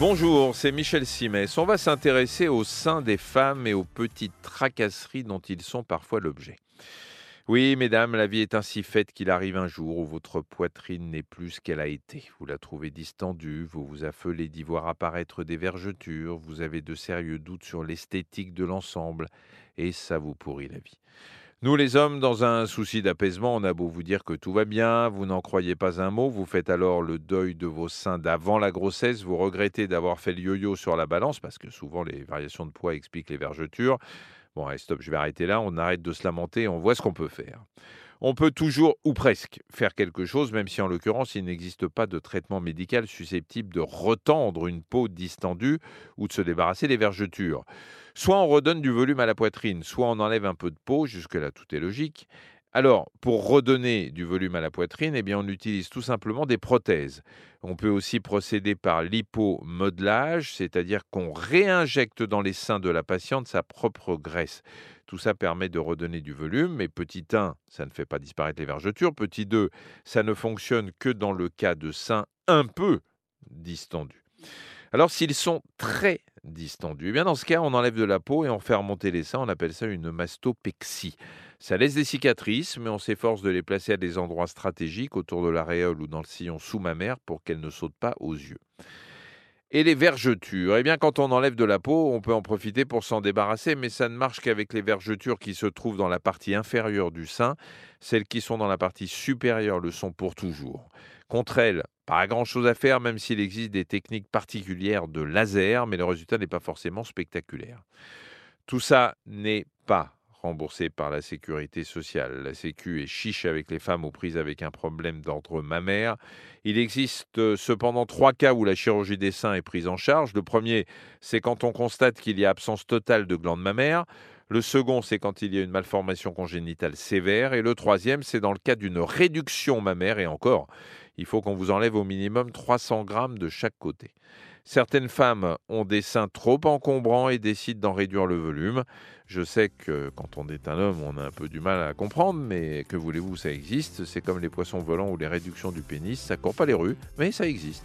Bonjour, c'est Michel Simès. On va s'intéresser au sein des femmes et aux petites tracasseries dont ils sont parfois l'objet. Oui, mesdames, la vie est ainsi faite qu'il arrive un jour où votre poitrine n'est plus ce qu'elle a été. Vous la trouvez distendue, vous vous affolez d'y voir apparaître des vergetures, vous avez de sérieux doutes sur l'esthétique de l'ensemble, et ça vous pourrit la vie. Nous les hommes, dans un souci d'apaisement, on a beau vous dire que tout va bien, vous n'en croyez pas un mot, vous faites alors le deuil de vos seins d'avant la grossesse, vous regrettez d'avoir fait le yo-yo sur la balance, parce que souvent les variations de poids expliquent les vergetures. Bon, allez, stop, je vais arrêter là, on arrête de se lamenter, on voit ce qu'on peut faire. On peut toujours, ou presque, faire quelque chose, même si en l'occurrence, il n'existe pas de traitement médical susceptible de retendre une peau distendue ou de se débarrasser des vergetures. Soit on redonne du volume à la poitrine, soit on enlève un peu de peau, jusque-là tout est logique. Alors, pour redonner du volume à la poitrine, eh bien, on utilise tout simplement des prothèses. On peut aussi procéder par l'hypomodelage, c'est-à-dire qu'on réinjecte dans les seins de la patiente sa propre graisse. Tout ça permet de redonner du volume, mais petit 1, ça ne fait pas disparaître les vergetures. Petit 2, ça ne fonctionne que dans le cas de seins un peu distendus. Alors, s'ils sont très distendus, eh bien dans ce cas, on enlève de la peau et on fait remonter les seins. On appelle ça une mastopexie. Ça laisse des cicatrices, mais on s'efforce de les placer à des endroits stratégiques autour de l'aréole ou dans le sillon sous-mammaire pour qu'elles ne sautent pas aux yeux. Et les vergetures? Eh bien, quand on enlève de la peau, on peut en profiter pour s'en débarrasser, mais ça ne marche qu'avec les vergetures qui se trouvent dans la partie inférieure du sein. Celles qui sont dans la partie supérieure le sont pour toujours. Contre elles, pas grand-chose à faire, même s'il existe des techniques particulières de laser, mais le résultat n'est pas forcément spectaculaire. Tout ça n'est pas remboursé par la sécurité sociale. La Sécu est chiche avec les femmes aux prises avec un problème d'ordre mammaire. Il existe euh, cependant trois cas où la chirurgie des seins est prise en charge. Le premier, c'est quand on constate qu'il y a absence totale de glandes mammaires. Le second, c'est quand il y a une malformation congénitale sévère. Et le troisième, c'est dans le cas d'une réduction mammaire. Et encore, il faut qu'on vous enlève au minimum 300 grammes de chaque côté. Certaines femmes ont des seins trop encombrants et décident d'en réduire le volume. Je sais que quand on est un homme, on a un peu du mal à comprendre, mais que voulez-vous, ça existe. C'est comme les poissons volants ou les réductions du pénis, ça court pas les rues, mais ça existe.